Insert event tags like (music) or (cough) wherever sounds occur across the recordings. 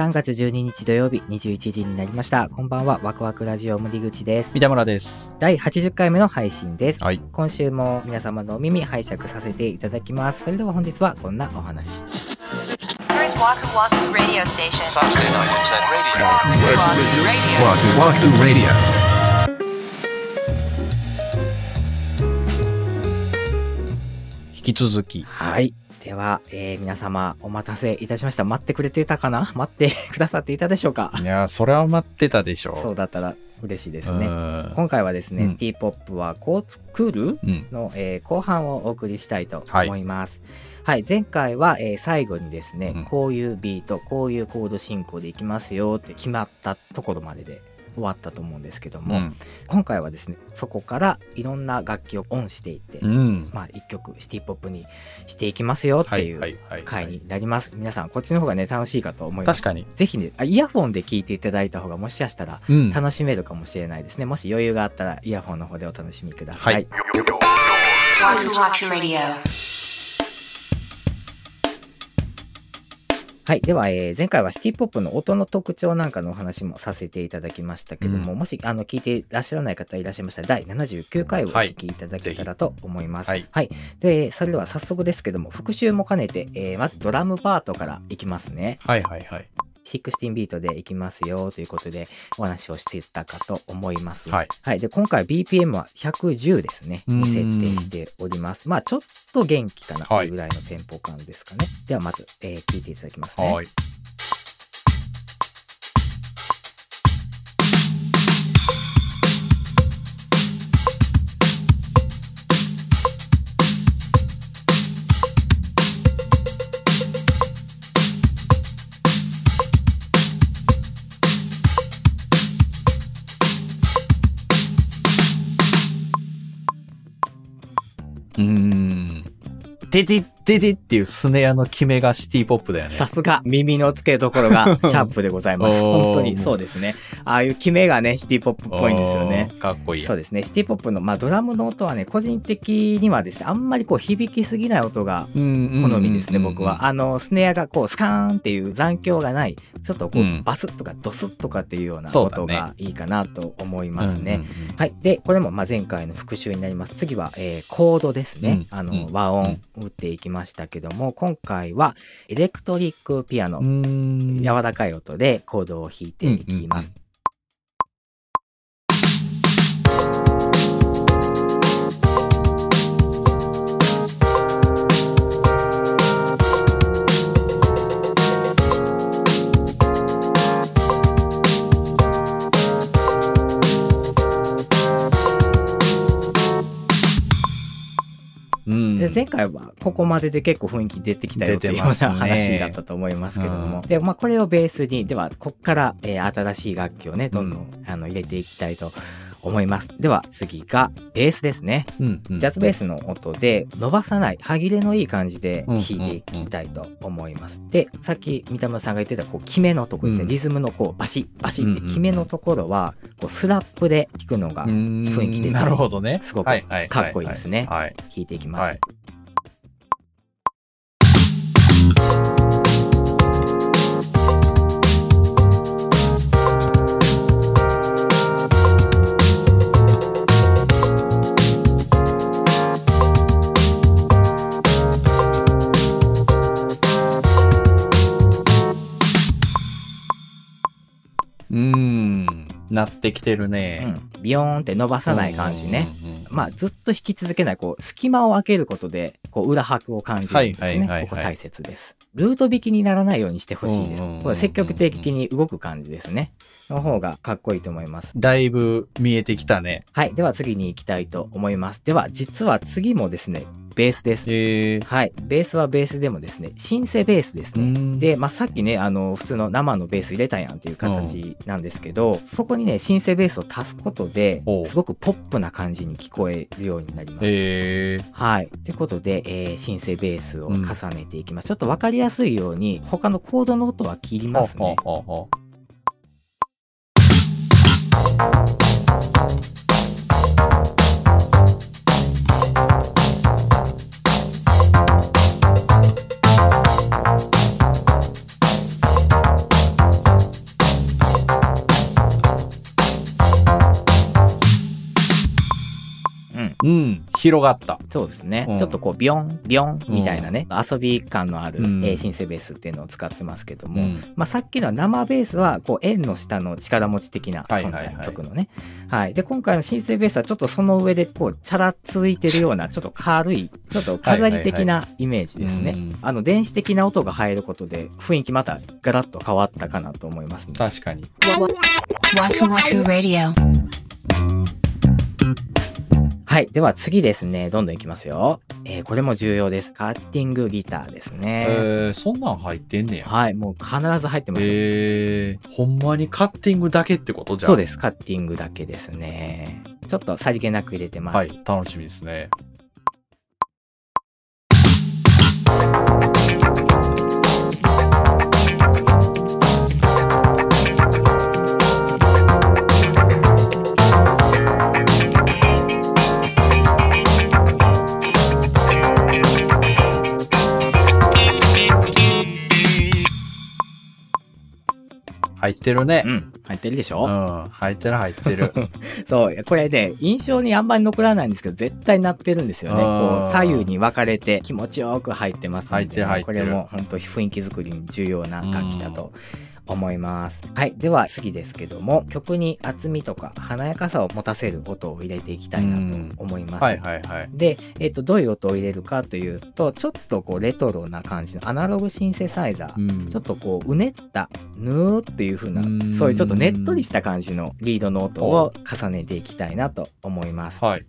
3月12日土曜日21時になりました。こんばんは、ワクワクラジオ森口です三。田村です。第80回目の配信です。はい。今週も皆様のお耳拝借させていただきます。それでは本日はこんなお話。引き続き。はい。では、えー皆様お待たせいたしました。待ってくれてたかな？待ってくださっていたでしょうか？いやー、それは待ってたでしょそうだったら嬉しいですうね。ん今回はですね、うんシティポップはこう作るうん。の、えー後半をお送りしたいと思います。はい、前回は、えー最後にですね、うんこういうビート、こういうコード進行でいきますよって決まったところまでで終わったと思うんですけども、うん。今回はですね、そこからいろんな楽器をオンしていって、うん。まあ一曲シティポップにしていきますよっていう回になります。皆さんこっちの方がね楽しいかと思います。確かに。ぜひねあイヤフォンで聞いていただいた方がもしかしたらうん。楽しめるかもしれないですね。もし余裕があったらイヤフォンの方でお楽しみください。はいはい。では、えー前回はシティポップの音の特徴なんかのお話もさせていただきましたけども、もし、あの、聞いていらっしゃらない方いらっしゃいましたら、第79回をお聞きいただけたらと思います。はいはい。で、それでは早速ですけども、復習も兼ねて、えーまずドラムパートからいきますね。はいはいはい。16ビートでいきますよということでお話をしていたかと思います。はい。で、今回 BPM は110ですね。うんに設定しております。まあ、ちょっと元気かなというぐらいのテンポ感ですかね。では、まず、えー聞いていただきますね。はい。ででででっていうスネアの決めがシティポップだよね。さすが耳の付けどころが (laughs) シャープでございます。本当にそうですね。ああいう決めがね、シティポップっぽいんですよね。かっこいいや。そうですね。シティポップの、まあ、ドラムの音はね、個人的にはですね、あんまりこう響きすぎない音がうん好みですね、僕は。あの、スネアがこう、スカーンっていう残響がない、ちょっとこう、うんバスッとかドスッとかっていうようなそうだね音がいいかなと思いますね。うんうんうんはい。で、これもまあ前回の復習になります。次は、えーコードですね。あの、うんうん和音打っていきましたけども、今回はエレクトリックピアノ、柔らかい音でコードを弾いていきます。前回はここまでで結構雰囲気出てきたよっていうような話だったと思いますけども、うん。で、まあ、これをベースにではこっから、えー新しい楽器をねどんどん、あの入れていきたいと思います。では次がベースですね。うんうん。ジャズベースの音で伸ばさない歯切れのいい感じでうん弾いていきたいと思います。でさっき三田村さんが言ってたこう決めのとこですね、うん。リズムのこうバシッバシッってうんうん決めのところはこうスラップで弾くのが雰雰囲気でなるほどね。すごくはいはいかっこいいですね。はい。弾いていきます。うーん。なってきてるうね。ん、ビヨーンって伸ばさない感じね。まあずっと弾き続けないこう隙間を空けることでこう裏拍を感じるんですね、はいはいはいはい。ここ大切です。ルート弾きにならないようにしてほしいです、うんうんうんうんこれ積極的に動く感じですねの方がかっこいいと思いますだいぶ見えてきたね。はいでは次に行きたいと思いますでは実は次もですねベースですえー。はいベースはベースでもですねシンセベースですね、うんで、まあ、さっきねあの普通の生のベース入れたやんっていう形なんですけど、そこにねシンセベースを足すことですごくポップな感じに聞こえるようになります。えー。はい。ということで、えーシンセベースを重ねていきます。ちょっと分かりやすいように他のコードの音は切りますね。ほうほうううん、広がった。そうですね、うん。ちょっとこうビヨンビヨンみたいなね、遊び感のある、うん。えーシンセベースっていうのを使ってますけども、うん。まあ、さっきのは生ベースはこう円の下の力持ち的な存在、はいはい。はい曲のね、はい、で今回のシンセベースはちょっとその上でこうチャラついてるようなちょっと軽いちょっと飾り的なイメージですね、はいはいはいうん。あの電子的な音が入ることで雰囲気またガラッと変わったかなと思いますね。確かに。Waku Waku Radio. はい。では次ですね。どんどんいきますよ。えーこれも重要です。カッティングギターですね。えー、そんなん入ってんねや。はい。もう必ず入ってますよ。えー、ほんまにカッティングだけってことじゃん。そうです。カッティングだけですね。ちょっとさりげなく入れてます。はい、楽しみですね。入ってるねう。ん。入ってるでしうょ、ん、入ってる入ってる。(laughs) そう。これね、印象にあんまり残らないんですけど、絶対なってるんですよね。うんこう、左右に分かれて気持ちよく入ってますんで、入ってる入ってるこれも本当雰囲気作りに重要な楽器だと思います。はい。では次ですけども、曲に厚みとか華やかさを持たせる音を入れていきたいなと思います。はいはいはい。で、えっとどういう音を入れるかというとちょっとこうレトロな感じのアナログシンセサイザー、うんちょっとこううねったぬーっていう風なうんそういうちょっとねっとりした感じのリードの音を重ねていきたいなと思います。はい。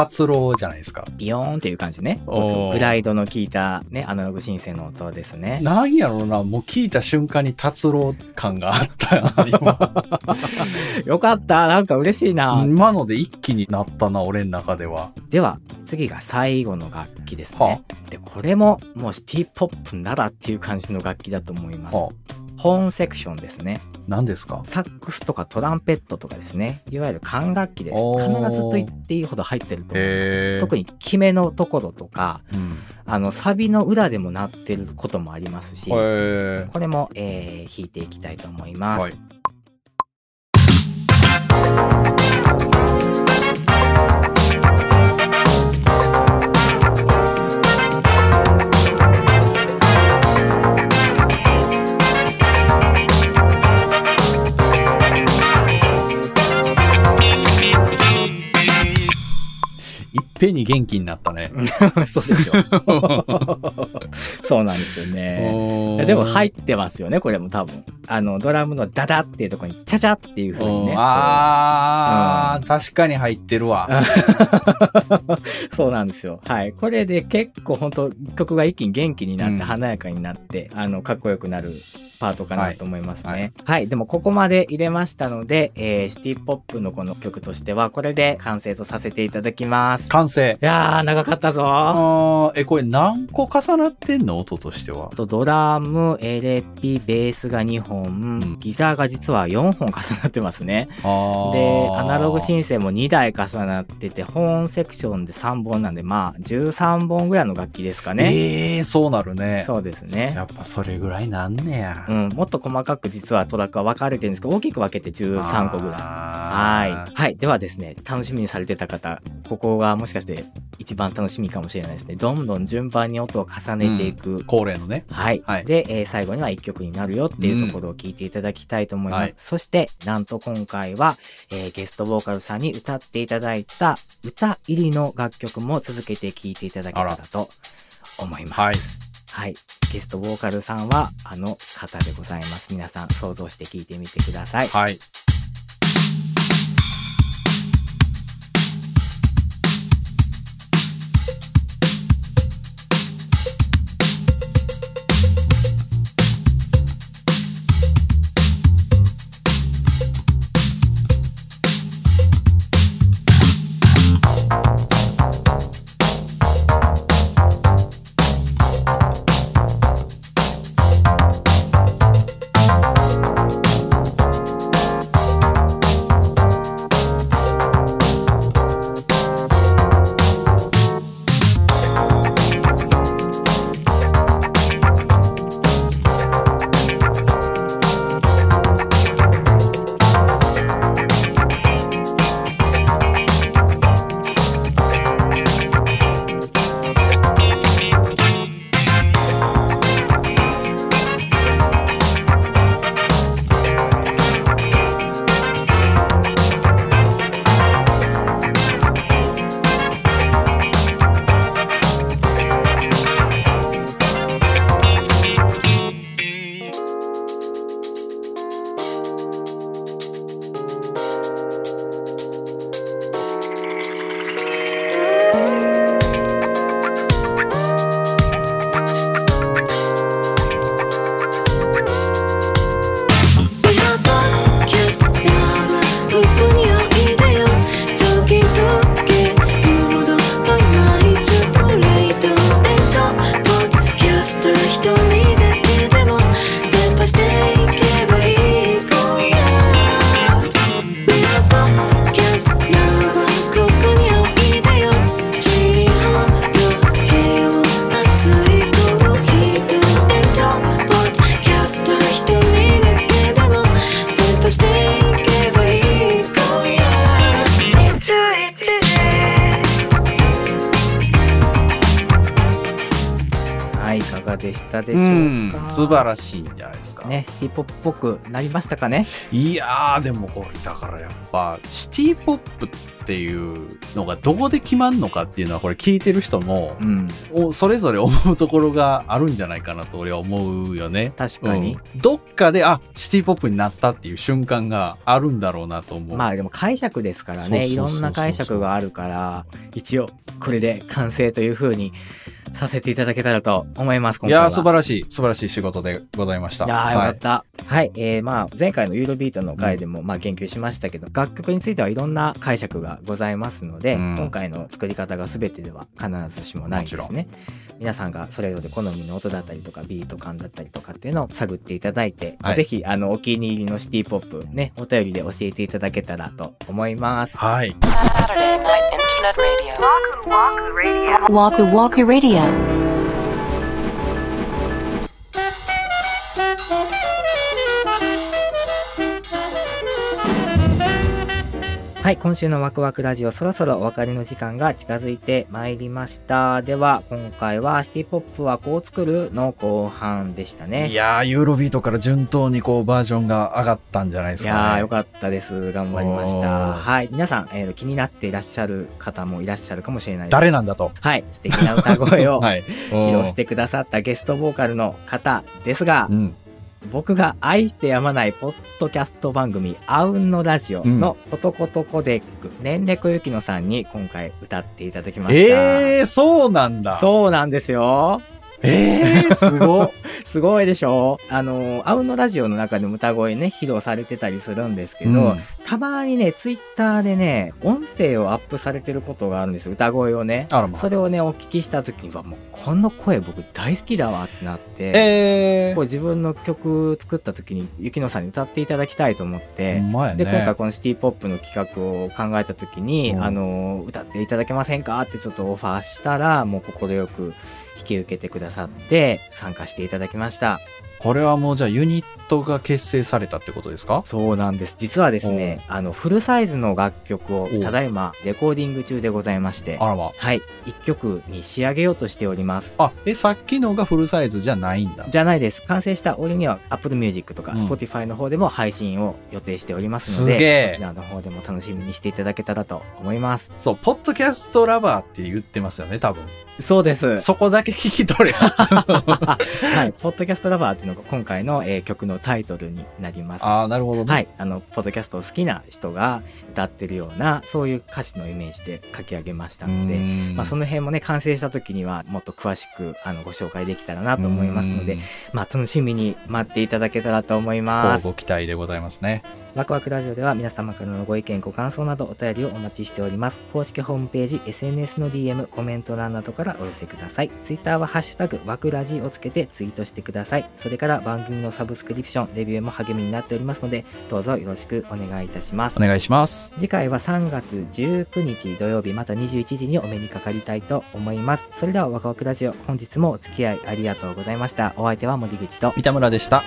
達郎じゃないですか。ビヨーンっていう感じね。グライドの効いたねアナログシンセの音ですね。なんやろうな、もう聞いた瞬間に達郎感があったな、今。(laughs) よかったなんか嬉しいな。今ので一気になったな、俺の中では。では次が最後の楽器ですはね。でこれももうシティポップならっていう感じの楽器だと思います。はホーンセクションですね。何ですか？サックスとかトランペットとかですね。いわゆる管楽器です。お必ーずと言っていいほど入ってると思います。特に決めのところとか、うん。あの、サビの裏でも鳴ってることもありますし、へこれも、えー弾いていきたいと思います。はい。いっぺんに元気になったね。(laughs) そうでしょ。(laughs) そうなんですよね。でも入ってますよね、これも多分。あの、ドラムのダダっていうところに、チャチャっていう風にね。あー、確かに入ってるわ。(laughs) そうなんですよ。はい。これで結構本当曲が一気に元気になって、うん華やかになって、あの、かっこよくなるパートかなと思いますね。ははいい。でもここまで入れましたので、えーシティポップのこの曲としては、これで完成とさせていただきます。完成。いやー、長かったぞあー、え、これ何個重なってんの音としては？とドラム、エレピ、ベースが2本、んギターが実は4本重なってますね。で、アナログシンセも2台重なってて、ホーンセクションで3本なんで、まあ、13本ぐらいの楽器ですかね。ええー、そうなるね。そうですね。やっぱそれぐらいなんねや。うん、もっと細かく実はトラックは分かれてるんですけど、大きく分けて13個ぐらい。はい。ははい。ではですね、楽しみにされてた方、ここがもしかして一番楽しみかもしれないですね。どんどん順番に音を重ねていく。恒例のね。はい、はいで、えー最後には1曲になるよっていうところを聞いていただきたいと思います。うんはいそして、なんと今回は、えーゲストボーカルさんに歌っていただいた歌入りの楽曲も続けて聴いていただけたらと思います。はい。はい。ゲストボーカルさんはあの方でございます。皆さん想像して聞いてみてください。はい。でしたでしうょんうか。素晴らしいんじゃないですか。ね、シティポップっぽくなりましたかねいやー、でもこれ、だからやっぱ、シティポップっていうのがどこで決まんのかっていうのは、これ聞いてる人も、うん、おそれぞれ思うところがあるんじゃないかなと俺は思うよね。確かに。うんどっかで、あ、シティポップになったっていう瞬間があるんだろうなと思う。まあでも解釈ですからね、いろんな解釈があるから、一応これで完成という風にさせていただけたらと思います、今回は。いやー、素晴らしい、素晴らしい仕事でございました。いやーよかはいった。はい、えー、まあ前回のユーロビートの回でもまあ言及しましたけど、楽曲についてはいろんな解釈がございますので、うん今回の作り方が全てでは必ずしもないんですね。皆さんがそれぞれ好みの音だったりとかビート感だったりとかっていうのを探っていただいて、はいぜひあのお気に入りのシティポップね、お便りで教えていただけたらと思います。はい。Internet Radio. Waku Waku Radio. Waku Waku Radio. はい、今週のワクワクラジオ、そろそろお別れの時間が近づいてまいりました。では、今回はシティポップはこう作るの後半でしたね。いやー、ユーロビートから順当にこうバージョンが上がったんじゃないですいやかね。ーよかったです。頑張りました。はい。皆さん、えー気になっていらっしゃる方もいらっしゃるかもしれないです。誰なんだと。はい。素敵な歌声を (laughs) はい。披露してくださったゲストボーカルの方ですがう、ん。僕が愛してやまないポッドキャスト番組、あうんのラジオのコトコトコデック、年齢ゆきのさんに今回歌っていただきました。えー、そうなんだ。そうなんですよ。えー、すごっ。(laughs) すごいでしょ？あの、あうんのラジオの中でも歌声ね、披露されてたりするんですけど、うんたまにね、ツイッターでね、音声をアップされてることがあるんですよ。歌声をね。まあそれをね、お聞きした時には、もう、この声僕大好きだわってなって、えこう自分の曲作った時に、ゆきのさんに歌っていただきたいと思っー。て、ね。で、今回このシティポップの企画を考えた時に、うんあの、歌っていただけませんか？ってちょっとオファーしたら、もう快く引き受けてくださって、参加していただきました。これはもうじゃあユニットが結成されたってことですか？そうなんです。実はですね、あの、フルサイズの楽曲をおただいまレコーディング中でございまして、あらまはい、一曲に仕上げようとしております。あ。あ、え、さっきのがフルサイズじゃないんだ。じゃないです。完成した折には Apple Music とかうん Spotify の方でも配信を予定しておりますので、すげえこちらの方でも楽しみにしていただけたらと思います。そう、ポッドキャストラバーって言ってますよね、多分。そうです。そこだけ聞き取れ。(laughs) はい、ポッドキャストラバーっていうのが今回の、えー曲のタイトルになります。ああ、なるほどね。はい、あの、ポッドキャストを好きな人が歌ってるような、そういう歌詞のイメージで書き上げましたので、でまあ、その辺もね、完成した時にはもっと詳しくあのご紹介できたらなと思いますので、まあ、楽しみに待っていただけたらと思います。ご期待でございますね。ワクワクラジオでは皆様からのご意見、ご感想などお便りをお待ちしております。公式ホームページ、SNS の DM、コメント欄などからお寄せください。Twitter はハッシュタグ、ワクラジをつけてツイートしてください。それから番組のサブスクリプション、レビューも励みになっておりますので、どうぞよろしくお願いいたしますお。願いします。次回は3月19日土曜日また21時にお目にかかりたいと思います。それではワクワクラジオ、本日もお付き合いありがとうございました。お相手は森口と三田村でした。